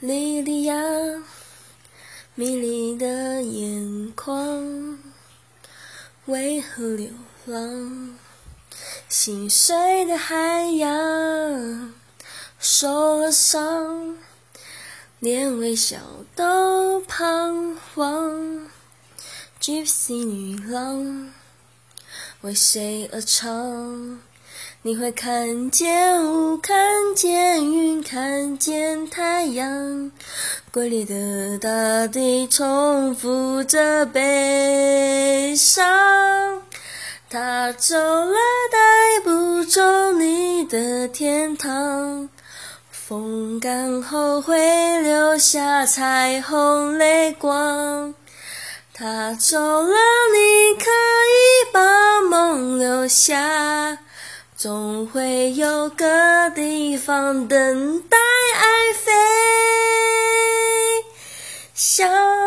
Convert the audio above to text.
莉莉娅，迷离的眼眶，为何流浪？心碎的海洋，受了伤，连微笑都彷徨。Gypsy 女郎，为谁而唱？你会看见雾，看见云，看见太阳。瑰丽的大地重复着悲伤。他走了，带不走你的天堂。风干后会留下彩虹泪光。他走了，你可以把梦留下。总会有个地方等待爱飞翔。